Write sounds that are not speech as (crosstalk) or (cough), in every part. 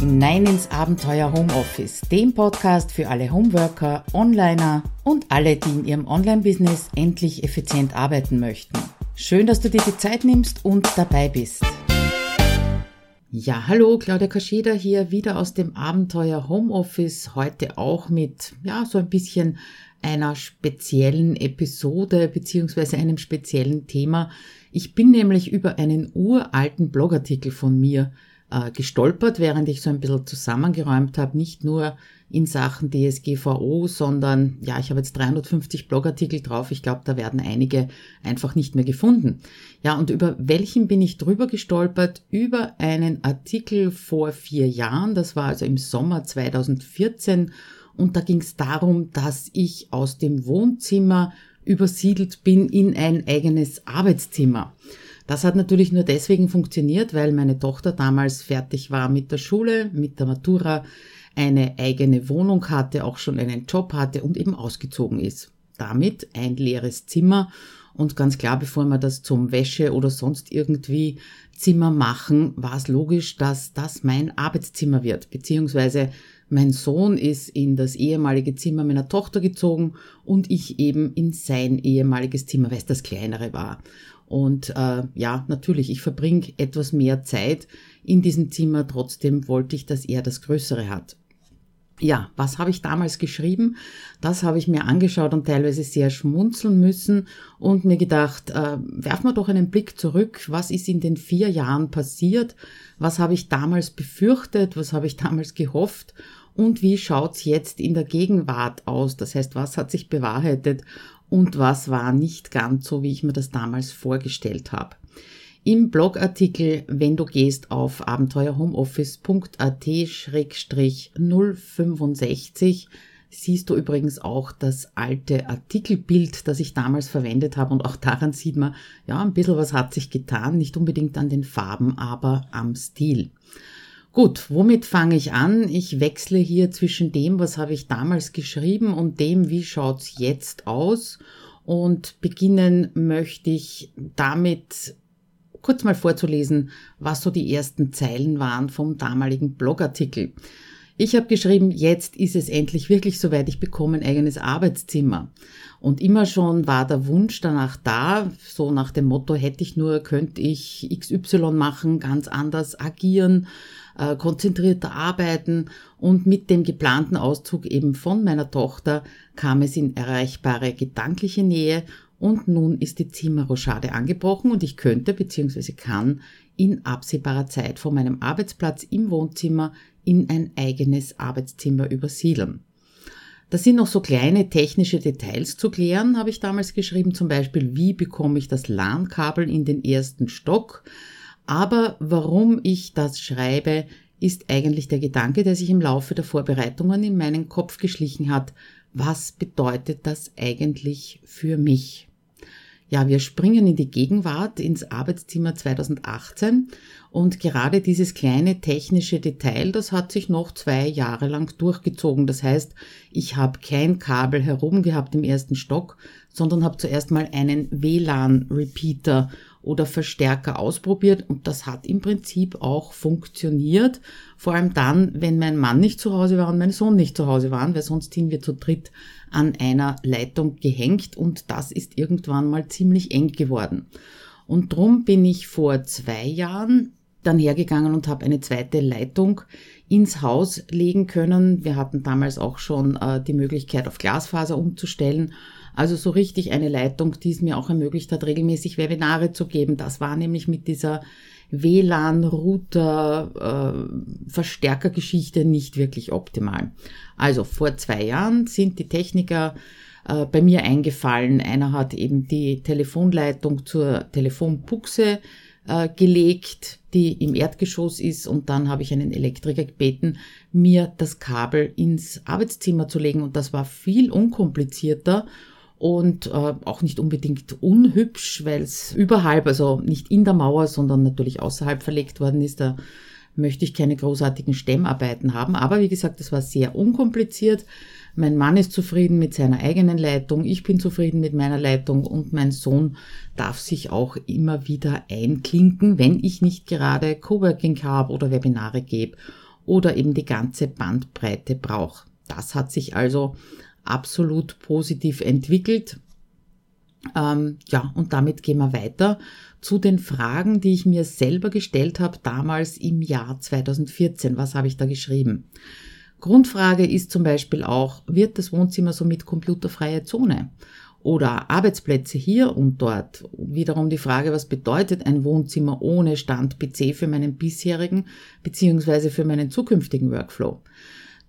hinein ins Abenteuer Homeoffice, dem Podcast für alle Homeworker, Onliner und alle, die in ihrem Online-Business endlich effizient arbeiten möchten. Schön, dass du dir die Zeit nimmst und dabei bist. Ja, hallo, Claudia Kascheda hier wieder aus dem Abenteuer Homeoffice, heute auch mit, ja, so ein bisschen einer speziellen Episode beziehungsweise einem speziellen Thema. Ich bin nämlich über einen uralten Blogartikel von mir äh, gestolpert, während ich so ein bisschen zusammengeräumt habe, nicht nur in Sachen DSGVO, sondern ja, ich habe jetzt 350 Blogartikel drauf. Ich glaube, da werden einige einfach nicht mehr gefunden. Ja, und über welchen bin ich drüber gestolpert? Über einen Artikel vor vier Jahren, das war also im Sommer 2014, und da ging es darum, dass ich aus dem Wohnzimmer übersiedelt bin in ein eigenes Arbeitszimmer. Das hat natürlich nur deswegen funktioniert, weil meine Tochter damals fertig war mit der Schule, mit der Matura, eine eigene Wohnung hatte, auch schon einen Job hatte und eben ausgezogen ist. Damit ein leeres Zimmer und ganz klar, bevor wir das zum Wäsche oder sonst irgendwie Zimmer machen, war es logisch, dass das mein Arbeitszimmer wird, beziehungsweise mein Sohn ist in das ehemalige Zimmer meiner Tochter gezogen und ich eben in sein ehemaliges Zimmer, weil es das kleinere war. Und äh, ja, natürlich, ich verbringe etwas mehr Zeit in diesem Zimmer, trotzdem wollte ich, dass er das Größere hat. Ja, was habe ich damals geschrieben? Das habe ich mir angeschaut und teilweise sehr schmunzeln müssen und mir gedacht, äh, werfen wir doch einen Blick zurück. Was ist in den vier Jahren passiert? Was habe ich damals befürchtet? Was habe ich damals gehofft? Und wie schaut's jetzt in der Gegenwart aus? Das heißt, was hat sich bewahrheitet und was war nicht ganz so, wie ich mir das damals vorgestellt habe. Im Blogartikel, wenn du gehst auf abenteuerhomeoffice.at-065, siehst du übrigens auch das alte Artikelbild, das ich damals verwendet habe und auch daran sieht man, ja, ein bisschen was hat sich getan, nicht unbedingt an den Farben, aber am Stil. Gut, womit fange ich an? Ich wechsle hier zwischen dem, was habe ich damals geschrieben und dem, wie schaut's jetzt aus. Und beginnen möchte ich damit kurz mal vorzulesen, was so die ersten Zeilen waren vom damaligen Blogartikel. Ich habe geschrieben, jetzt ist es endlich wirklich soweit, ich bekomme ein eigenes Arbeitszimmer. Und immer schon war der Wunsch danach da, so nach dem Motto, hätte ich nur, könnte ich XY machen, ganz anders agieren, äh, konzentrierter arbeiten und mit dem geplanten Auszug eben von meiner Tochter kam es in erreichbare gedankliche Nähe und nun ist die Zimmerrochade angebrochen und ich könnte bzw. kann in absehbarer Zeit von meinem Arbeitsplatz im Wohnzimmer in ein eigenes Arbeitszimmer übersiedeln. Da sind noch so kleine technische Details zu klären, habe ich damals geschrieben, zum Beispiel, wie bekomme ich das LAN-Kabel in den ersten Stock, aber warum ich das schreibe, ist eigentlich der Gedanke, der sich im Laufe der Vorbereitungen in meinen Kopf geschlichen hat. Was bedeutet das eigentlich für mich? Ja, wir springen in die Gegenwart, ins Arbeitszimmer 2018 und gerade dieses kleine technische Detail, das hat sich noch zwei Jahre lang durchgezogen. Das heißt, ich habe kein Kabel herum gehabt im ersten Stock, sondern habe zuerst mal einen WLAN-Repeater oder Verstärker ausprobiert und das hat im Prinzip auch funktioniert. Vor allem dann, wenn mein Mann nicht zu Hause war und mein Sohn nicht zu Hause waren, weil sonst sind wir zu dritt an einer Leitung gehängt und das ist irgendwann mal ziemlich eng geworden. Und drum bin ich vor zwei Jahren dann hergegangen und habe eine zweite Leitung ins Haus legen können. Wir hatten damals auch schon äh, die Möglichkeit, auf Glasfaser umzustellen also so richtig eine Leitung, die es mir auch ermöglicht hat, regelmäßig Webinare zu geben. Das war nämlich mit dieser WLAN-Router-Verstärkergeschichte äh, nicht wirklich optimal. Also vor zwei Jahren sind die Techniker äh, bei mir eingefallen. Einer hat eben die Telefonleitung zur Telefonbuchse äh, gelegt, die im Erdgeschoss ist und dann habe ich einen Elektriker gebeten, mir das Kabel ins Arbeitszimmer zu legen und das war viel unkomplizierter und äh, auch nicht unbedingt unhübsch, weil es überhalb, also nicht in der Mauer, sondern natürlich außerhalb verlegt worden ist. Da möchte ich keine großartigen Stemmarbeiten haben. Aber wie gesagt, es war sehr unkompliziert. Mein Mann ist zufrieden mit seiner eigenen Leitung, ich bin zufrieden mit meiner Leitung und mein Sohn darf sich auch immer wieder einklinken, wenn ich nicht gerade Coworking habe oder Webinare gebe oder eben die ganze Bandbreite brauche. Das hat sich also absolut positiv entwickelt. Ähm, ja, und damit gehen wir weiter zu den Fragen, die ich mir selber gestellt habe damals im Jahr 2014. Was habe ich da geschrieben? Grundfrage ist zum Beispiel auch, wird das Wohnzimmer somit computerfreie Zone? Oder Arbeitsplätze hier und dort. Wiederum die Frage, was bedeutet ein Wohnzimmer ohne Stand-PC für meinen bisherigen bzw. für meinen zukünftigen Workflow?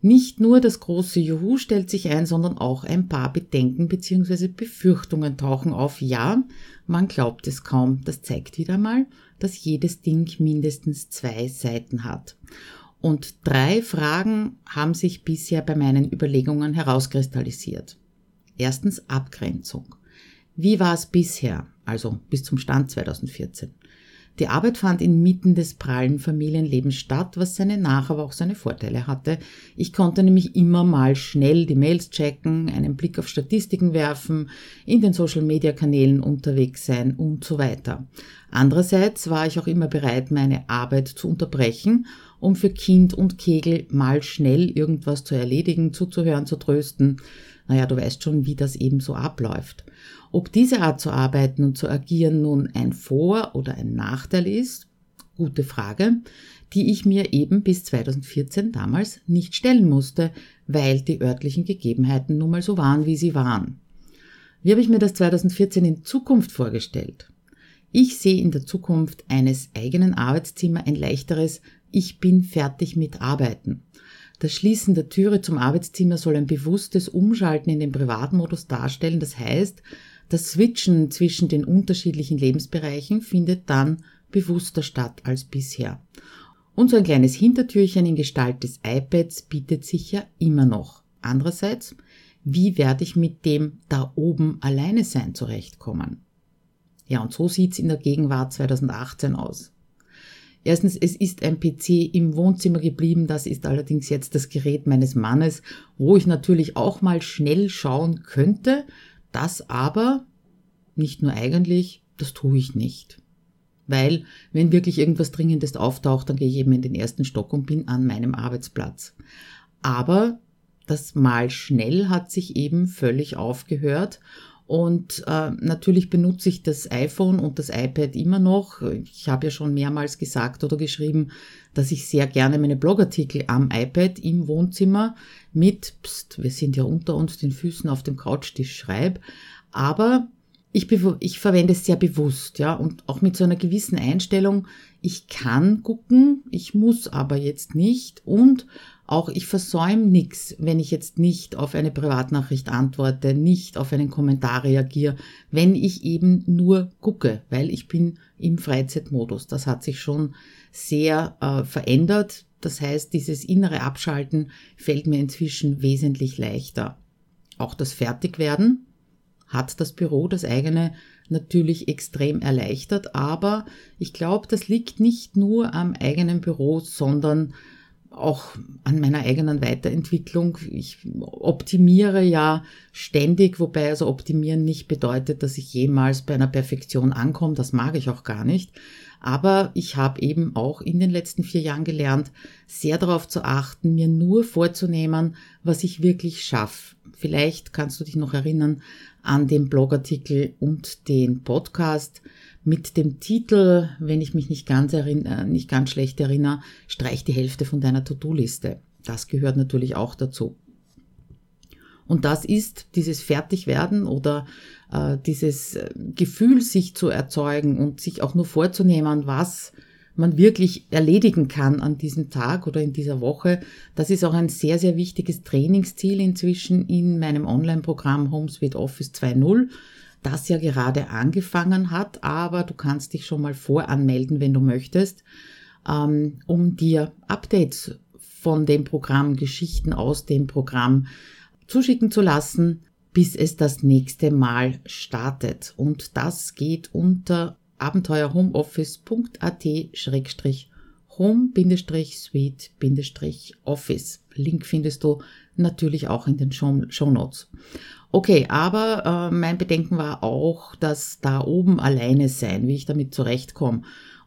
Nicht nur das große Juhu stellt sich ein, sondern auch ein paar Bedenken bzw. Befürchtungen tauchen auf. Ja, man glaubt es kaum. Das zeigt wieder mal, dass jedes Ding mindestens zwei Seiten hat. Und drei Fragen haben sich bisher bei meinen Überlegungen herauskristallisiert. Erstens Abgrenzung. Wie war es bisher, also bis zum Stand 2014? Die Arbeit fand inmitten des prallen Familienlebens statt, was seine Nach-, aber auch seine Vorteile hatte. Ich konnte nämlich immer mal schnell die Mails checken, einen Blick auf Statistiken werfen, in den Social-Media-Kanälen unterwegs sein und so weiter. Andererseits war ich auch immer bereit, meine Arbeit zu unterbrechen, um für Kind und Kegel mal schnell irgendwas zu erledigen, zuzuhören, zu trösten. Naja, du weißt schon, wie das eben so abläuft. Ob diese Art zu arbeiten und zu agieren nun ein Vor- oder ein Nachteil ist, gute Frage, die ich mir eben bis 2014 damals nicht stellen musste, weil die örtlichen Gegebenheiten nun mal so waren, wie sie waren. Wie habe ich mir das 2014 in Zukunft vorgestellt? Ich sehe in der Zukunft eines eigenen Arbeitszimmers ein leichteres Ich bin fertig mit Arbeiten. Das Schließen der Türe zum Arbeitszimmer soll ein bewusstes Umschalten in den Privatmodus darstellen. Das heißt, das Switchen zwischen den unterschiedlichen Lebensbereichen findet dann bewusster statt als bisher. Und so ein kleines Hintertürchen in Gestalt des iPads bietet sich ja immer noch. Andererseits, wie werde ich mit dem da oben alleine sein zurechtkommen? Ja, und so sieht's in der Gegenwart 2018 aus. Erstens, es ist ein PC im Wohnzimmer geblieben. Das ist allerdings jetzt das Gerät meines Mannes, wo ich natürlich auch mal schnell schauen könnte, das aber, nicht nur eigentlich, das tue ich nicht. Weil, wenn wirklich irgendwas Dringendes auftaucht, dann gehe ich eben in den ersten Stock und bin an meinem Arbeitsplatz. Aber das mal schnell hat sich eben völlig aufgehört und äh, natürlich benutze ich das iPhone und das iPad immer noch. Ich habe ja schon mehrmals gesagt oder geschrieben, dass ich sehr gerne meine Blogartikel am iPad im Wohnzimmer mit, pst, wir sind ja unter uns den Füßen auf dem Couchtisch schreibe. Aber ich, ich verwende es sehr bewusst, ja, und auch mit so einer gewissen Einstellung, ich kann gucken, ich muss aber jetzt nicht und auch ich versäume nichts, wenn ich jetzt nicht auf eine Privatnachricht antworte, nicht auf einen Kommentar reagiere, wenn ich eben nur gucke, weil ich bin im Freizeitmodus. Das hat sich schon sehr äh, verändert. Das heißt, dieses innere Abschalten fällt mir inzwischen wesentlich leichter. Auch das Fertigwerden hat das Büro, das eigene, natürlich extrem erleichtert, aber ich glaube, das liegt nicht nur am eigenen Büro, sondern auch an meiner eigenen Weiterentwicklung. Ich optimiere ja ständig, wobei also optimieren nicht bedeutet, dass ich jemals bei einer Perfektion ankomme. Das mag ich auch gar nicht. Aber ich habe eben auch in den letzten vier Jahren gelernt, sehr darauf zu achten, mir nur vorzunehmen, was ich wirklich schaffe. Vielleicht kannst du dich noch erinnern an den Blogartikel und den Podcast mit dem Titel, wenn ich mich nicht ganz, erinnere, äh, nicht ganz schlecht erinnere, streich die Hälfte von deiner To-Do-Liste. Das gehört natürlich auch dazu. Und das ist dieses Fertigwerden oder äh, dieses äh, Gefühl, sich zu erzeugen und sich auch nur vorzunehmen, was man wirklich erledigen kann an diesem Tag oder in dieser Woche. Das ist auch ein sehr, sehr wichtiges Trainingsziel inzwischen in meinem Online-Programm HomeSuite Office 2.0 das ja gerade angefangen hat, aber du kannst dich schon mal voranmelden, wenn du möchtest, ähm, um dir Updates von dem Programm, Geschichten aus dem Programm zuschicken zu lassen, bis es das nächste Mal startet. Und das geht unter abenteuerhomeoffice.at-home-suite-office. Link findest du natürlich auch in den Show, Notes. Okay, aber äh, mein Bedenken war auch, dass da oben alleine sein, wie ich damit zurechtkomme.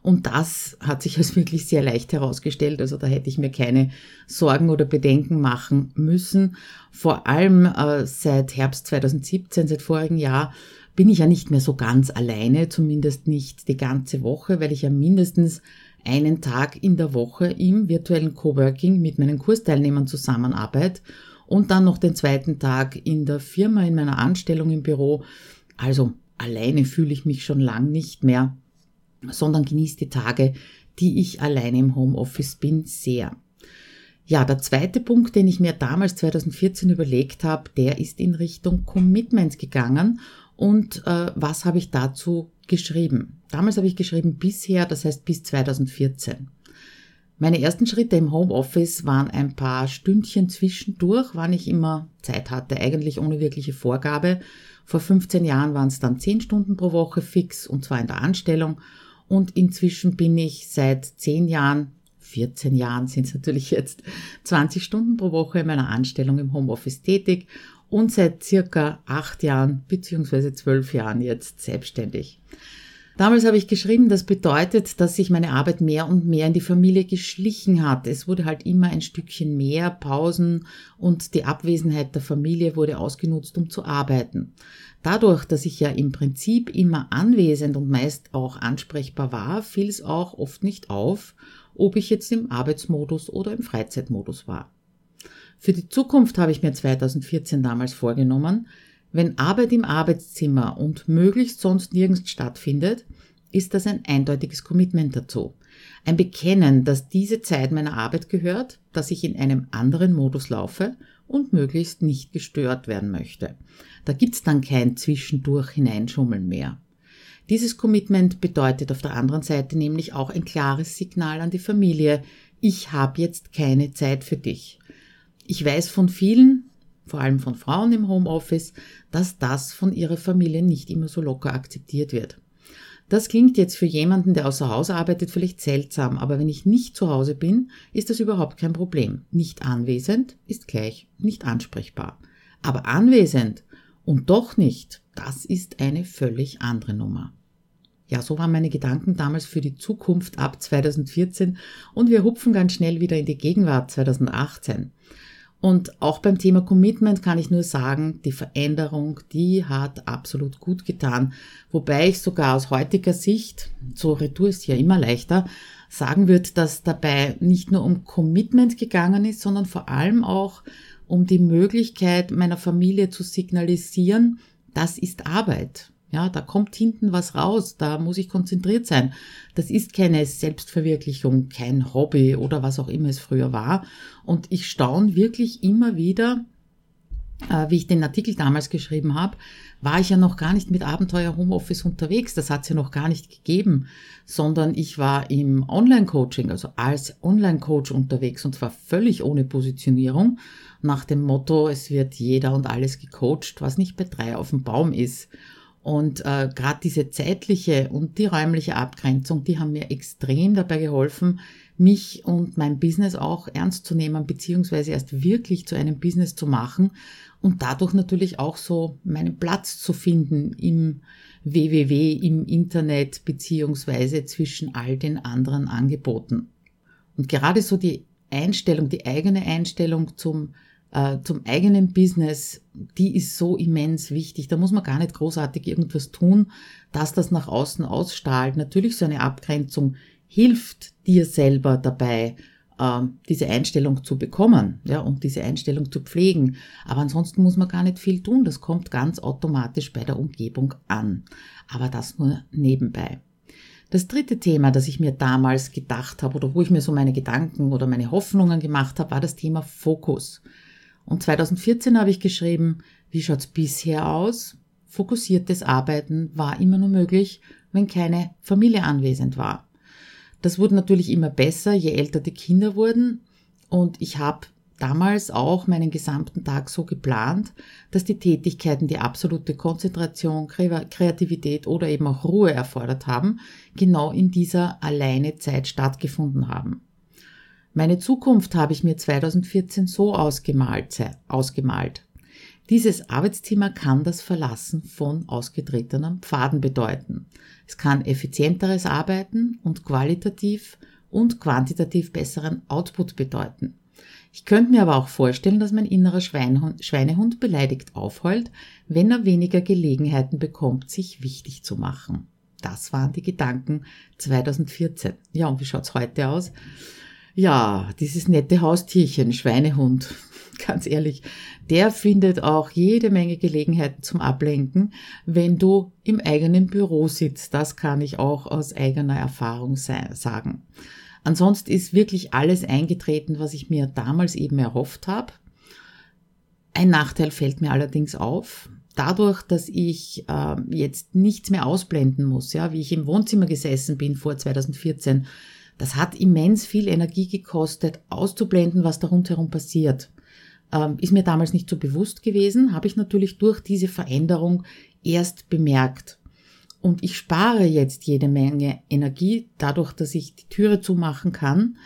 Und das hat sich als wirklich sehr leicht herausgestellt. Also da hätte ich mir keine Sorgen oder Bedenken machen müssen. Vor allem äh, seit Herbst 2017, seit vorigen Jahr, bin ich ja nicht mehr so ganz alleine, zumindest nicht die ganze Woche, weil ich ja mindestens einen Tag in der Woche im virtuellen Coworking mit meinen Kursteilnehmern zusammenarbeite und dann noch den zweiten Tag in der Firma, in meiner Anstellung im Büro. Also alleine fühle ich mich schon lang nicht mehr, sondern genieße die Tage, die ich alleine im Homeoffice bin, sehr. Ja, der zweite Punkt, den ich mir damals 2014 überlegt habe, der ist in Richtung Commitment gegangen. Und äh, was habe ich dazu geschrieben? Damals habe ich geschrieben bisher, das heißt bis 2014. Meine ersten Schritte im Homeoffice waren ein paar Stündchen zwischendurch, wann ich immer Zeit hatte, eigentlich ohne wirkliche Vorgabe. Vor 15 Jahren waren es dann 10 Stunden pro Woche fix und zwar in der Anstellung. Und inzwischen bin ich seit 10 Jahren, 14 Jahren sind es natürlich jetzt 20 Stunden pro Woche in meiner Anstellung im Homeoffice tätig und seit circa 8 Jahren bzw. 12 Jahren jetzt selbstständig. Damals habe ich geschrieben, das bedeutet, dass sich meine Arbeit mehr und mehr in die Familie geschlichen hat. Es wurde halt immer ein Stückchen mehr Pausen und die Abwesenheit der Familie wurde ausgenutzt, um zu arbeiten. Dadurch, dass ich ja im Prinzip immer anwesend und meist auch ansprechbar war, fiel es auch oft nicht auf, ob ich jetzt im Arbeitsmodus oder im Freizeitmodus war. Für die Zukunft habe ich mir 2014 damals vorgenommen, wenn Arbeit im Arbeitszimmer und möglichst sonst nirgends stattfindet, ist das ein eindeutiges Commitment dazu. Ein Bekennen, dass diese Zeit meiner Arbeit gehört, dass ich in einem anderen Modus laufe und möglichst nicht gestört werden möchte. Da gibt's dann kein Zwischendurch hineinschummeln mehr. Dieses Commitment bedeutet auf der anderen Seite nämlich auch ein klares Signal an die Familie, ich habe jetzt keine Zeit für dich. Ich weiß von vielen, vor allem von Frauen im Homeoffice, dass das von ihrer Familie nicht immer so locker akzeptiert wird. Das klingt jetzt für jemanden, der außer Haus arbeitet, vielleicht seltsam, aber wenn ich nicht zu Hause bin, ist das überhaupt kein Problem. Nicht anwesend ist gleich nicht ansprechbar. Aber anwesend und doch nicht, das ist eine völlig andere Nummer. Ja, so waren meine Gedanken damals für die Zukunft ab 2014 und wir hupfen ganz schnell wieder in die Gegenwart 2018. Und auch beim Thema Commitment kann ich nur sagen, die Veränderung, die hat absolut gut getan. Wobei ich sogar aus heutiger Sicht, so Retour ist ja immer leichter, sagen würde, dass dabei nicht nur um Commitment gegangen ist, sondern vor allem auch um die Möglichkeit meiner Familie zu signalisieren, das ist Arbeit. Ja, da kommt hinten was raus, da muss ich konzentriert sein. Das ist keine Selbstverwirklichung, kein Hobby oder was auch immer es früher war. Und ich staune wirklich immer wieder, äh, wie ich den Artikel damals geschrieben habe, war ich ja noch gar nicht mit Abenteuer Homeoffice unterwegs. Das hat es ja noch gar nicht gegeben, sondern ich war im Online-Coaching, also als Online-Coach unterwegs und zwar völlig ohne Positionierung, nach dem Motto, es wird jeder und alles gecoacht, was nicht bei drei auf dem Baum ist. Und äh, gerade diese zeitliche und die räumliche Abgrenzung, die haben mir extrem dabei geholfen, mich und mein Business auch ernst zu nehmen, beziehungsweise erst wirklich zu einem Business zu machen und dadurch natürlich auch so meinen Platz zu finden im WWW, im Internet, beziehungsweise zwischen all den anderen Angeboten. Und gerade so die Einstellung, die eigene Einstellung zum äh, zum eigenen Business, die ist so immens wichtig. Da muss man gar nicht großartig irgendwas tun, dass das nach außen ausstrahlt. Natürlich so eine Abgrenzung hilft dir selber dabei, äh, diese Einstellung zu bekommen, ja, und diese Einstellung zu pflegen. Aber ansonsten muss man gar nicht viel tun. Das kommt ganz automatisch bei der Umgebung an. Aber das nur nebenbei. Das dritte Thema, das ich mir damals gedacht habe oder wo ich mir so meine Gedanken oder meine Hoffnungen gemacht habe, war das Thema Fokus. Und 2014 habe ich geschrieben, wie schaut's bisher aus? Fokussiertes Arbeiten war immer nur möglich, wenn keine Familie anwesend war. Das wurde natürlich immer besser, je älter die Kinder wurden. Und ich habe damals auch meinen gesamten Tag so geplant, dass die Tätigkeiten, die absolute Konzentration, Kreativität oder eben auch Ruhe erfordert haben, genau in dieser alleine Zeit stattgefunden haben. Meine Zukunft habe ich mir 2014 so ausgemalt. ausgemalt. Dieses Arbeitsthema kann das Verlassen von ausgetretenen Pfaden bedeuten. Es kann effizienteres Arbeiten und qualitativ und quantitativ besseren Output bedeuten. Ich könnte mir aber auch vorstellen, dass mein innerer Schweinehund, Schweinehund beleidigt aufheult, wenn er weniger Gelegenheiten bekommt, sich wichtig zu machen. Das waren die Gedanken 2014. Ja, und wie schaut's heute aus? Ja, dieses nette Haustierchen, Schweinehund, (laughs) ganz ehrlich, der findet auch jede Menge Gelegenheiten zum Ablenken, wenn du im eigenen Büro sitzt. Das kann ich auch aus eigener Erfahrung sagen. Ansonsten ist wirklich alles eingetreten, was ich mir damals eben erhofft habe. Ein Nachteil fällt mir allerdings auf. Dadurch, dass ich äh, jetzt nichts mehr ausblenden muss, ja, wie ich im Wohnzimmer gesessen bin vor 2014, das hat immens viel Energie gekostet, auszublenden, was da rundherum passiert. Ähm, ist mir damals nicht so bewusst gewesen, habe ich natürlich durch diese Veränderung erst bemerkt. Und ich spare jetzt jede Menge Energie dadurch, dass ich die Türe zumachen kann.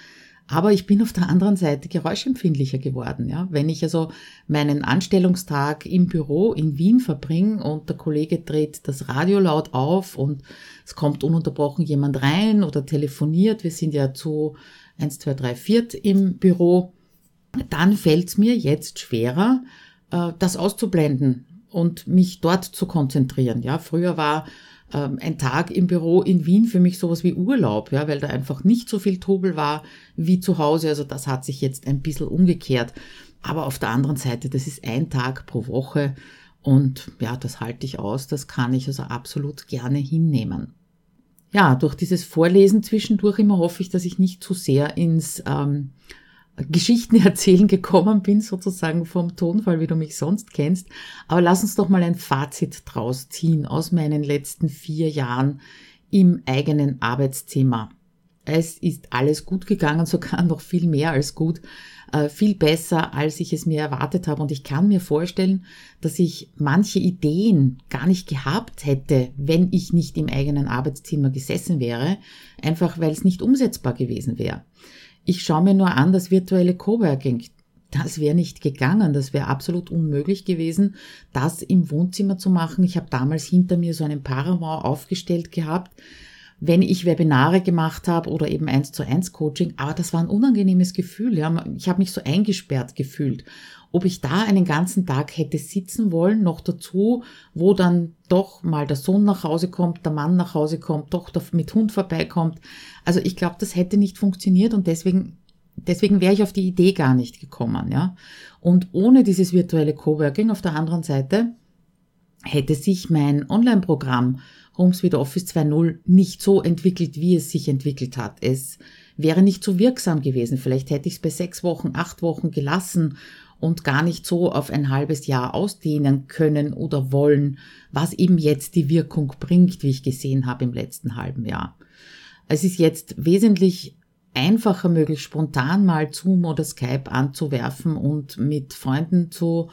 Aber ich bin auf der anderen Seite geräuschempfindlicher geworden. Ja? Wenn ich also meinen Anstellungstag im Büro in Wien verbringe und der Kollege dreht das Radio laut auf und es kommt ununterbrochen jemand rein oder telefoniert, wir sind ja zu 1, 2, 3, 4 im Büro, dann fällt es mir jetzt schwerer, äh, das auszublenden und mich dort zu konzentrieren. Ja, früher war ähm, ein Tag im Büro in Wien für mich sowas wie Urlaub, ja, weil da einfach nicht so viel Trubel war wie zu Hause. Also das hat sich jetzt ein bisschen umgekehrt. Aber auf der anderen Seite, das ist ein Tag pro Woche und ja, das halte ich aus, das kann ich also absolut gerne hinnehmen. Ja, durch dieses Vorlesen zwischendurch immer hoffe ich, dass ich nicht zu sehr ins ähm, Geschichten (laughs) erzählen gekommen bin, sozusagen vom Tonfall, wie du mich sonst kennst. Aber lass uns doch mal ein Fazit draus ziehen aus meinen letzten vier Jahren im eigenen Arbeitszimmer. Es ist alles gut gegangen, (laughs) sogar noch viel mehr als gut, äh, viel besser, als ich es mir erwartet habe. Und ich kann mir vorstellen, dass ich manche Ideen gar nicht gehabt hätte, wenn ich nicht im eigenen Arbeitszimmer gesessen wäre, einfach weil es nicht umsetzbar gewesen wäre. Ich schaue mir nur an, das virtuelle Coworking. Das wäre nicht gegangen, das wäre absolut unmöglich gewesen, das im Wohnzimmer zu machen. Ich habe damals hinter mir so einen Paramount aufgestellt gehabt, wenn ich Webinare gemacht habe oder eben eins zu eins Coaching, aber das war ein unangenehmes Gefühl. Ja. Ich habe mich so eingesperrt gefühlt. Ob ich da einen ganzen Tag hätte sitzen wollen, noch dazu, wo dann doch mal der Sohn nach Hause kommt, der Mann nach Hause kommt, doch mit Hund vorbeikommt. Also ich glaube, das hätte nicht funktioniert und deswegen Deswegen wäre ich auf die Idee gar nicht gekommen, ja. Und ohne dieses virtuelle Coworking auf der anderen Seite hätte sich mein Online-Programm HomeSuite Office 2.0 nicht so entwickelt, wie es sich entwickelt hat. Es wäre nicht so wirksam gewesen. Vielleicht hätte ich es bei sechs Wochen, acht Wochen gelassen und gar nicht so auf ein halbes Jahr ausdehnen können oder wollen, was eben jetzt die Wirkung bringt, wie ich gesehen habe im letzten halben Jahr. Es ist jetzt wesentlich einfacher möglich, spontan mal Zoom oder Skype anzuwerfen und mit Freunden zu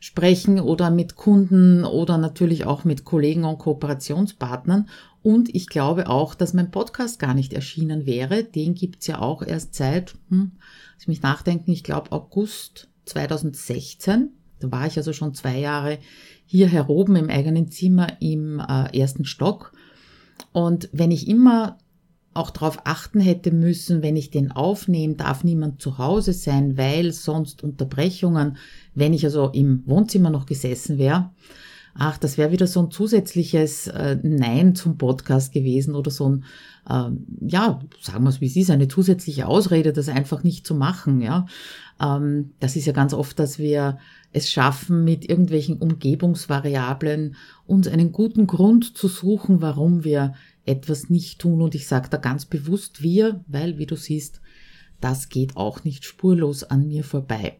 sprechen oder mit Kunden oder natürlich auch mit Kollegen und Kooperationspartnern. Und ich glaube auch, dass mein Podcast gar nicht erschienen wäre. Den gibt's ja auch erst seit, hm, lass mich nachdenken, ich glaube August 2016. Da war ich also schon zwei Jahre hier heroben im eigenen Zimmer im äh, ersten Stock. Und wenn ich immer auch darauf achten hätte müssen, wenn ich den aufnehme, darf niemand zu Hause sein, weil sonst Unterbrechungen, wenn ich also im Wohnzimmer noch gesessen wäre, ach, das wäre wieder so ein zusätzliches äh, Nein zum Podcast gewesen oder so ein, äh, ja, sagen wir es wie es ist, eine zusätzliche Ausrede, das einfach nicht zu machen, ja. Ähm, das ist ja ganz oft, dass wir es schaffen, mit irgendwelchen Umgebungsvariablen uns einen guten Grund zu suchen, warum wir etwas nicht tun. Und ich sage da ganz bewusst wir, weil, wie du siehst, das geht auch nicht spurlos an mir vorbei.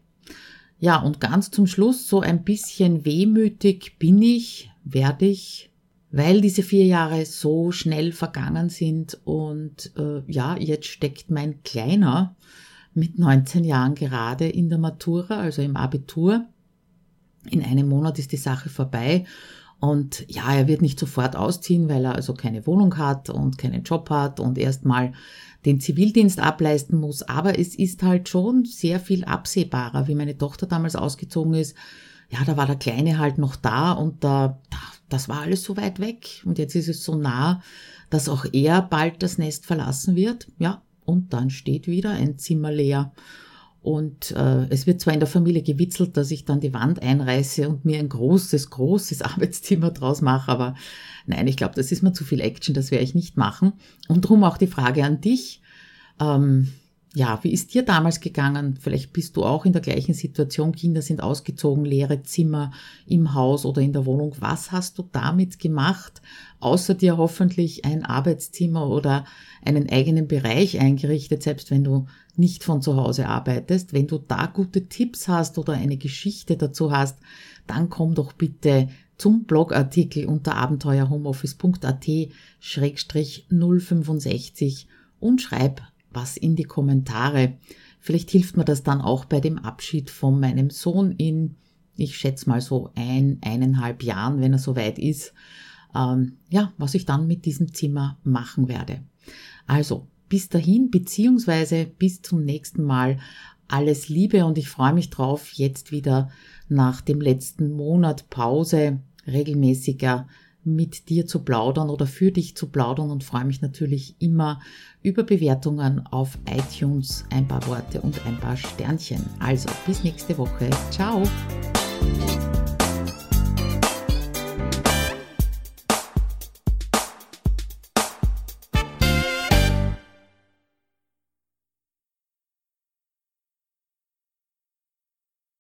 Ja, und ganz zum Schluss, so ein bisschen wehmütig bin ich, werde ich, weil diese vier Jahre so schnell vergangen sind und äh, ja, jetzt steckt mein Kleiner mit 19 Jahren gerade in der Matura, also im Abitur. In einem Monat ist die Sache vorbei und ja, er wird nicht sofort ausziehen, weil er also keine Wohnung hat und keinen Job hat und erstmal den Zivildienst ableisten muss. Aber es ist halt schon sehr viel absehbarer, wie meine Tochter damals ausgezogen ist. Ja, da war der Kleine halt noch da und da, das war alles so weit weg. Und jetzt ist es so nah, dass auch er bald das Nest verlassen wird. Ja, und dann steht wieder ein Zimmer leer. Und äh, es wird zwar in der Familie gewitzelt, dass ich dann die Wand einreiße und mir ein großes, großes (laughs) Arbeitszimmer draus mache, aber nein, ich glaube, das ist mir zu viel Action, das werde ich nicht machen. Und darum auch die Frage an dich. Ähm, ja, wie ist dir damals gegangen? Vielleicht bist du auch in der gleichen Situation. Kinder sind ausgezogen, leere Zimmer im Haus oder in der Wohnung. Was hast du damit gemacht? Außer dir hoffentlich ein Arbeitszimmer oder einen eigenen Bereich eingerichtet, selbst wenn du nicht von zu Hause arbeitest. Wenn du da gute Tipps hast oder eine Geschichte dazu hast, dann komm doch bitte zum Blogartikel unter abenteuerhomeoffice.at-065 und schreib was in die Kommentare. Vielleicht hilft mir das dann auch bei dem Abschied von meinem Sohn in, ich schätze mal so ein, eineinhalb Jahren, wenn er soweit ist. Ähm, ja, was ich dann mit diesem Zimmer machen werde. Also, bis dahin, beziehungsweise bis zum nächsten Mal alles Liebe und ich freue mich drauf, jetzt wieder nach dem letzten Monat Pause regelmäßiger mit dir zu plaudern oder für dich zu plaudern und freue mich natürlich immer über Bewertungen auf iTunes, ein paar Worte und ein paar Sternchen. Also bis nächste Woche. Ciao!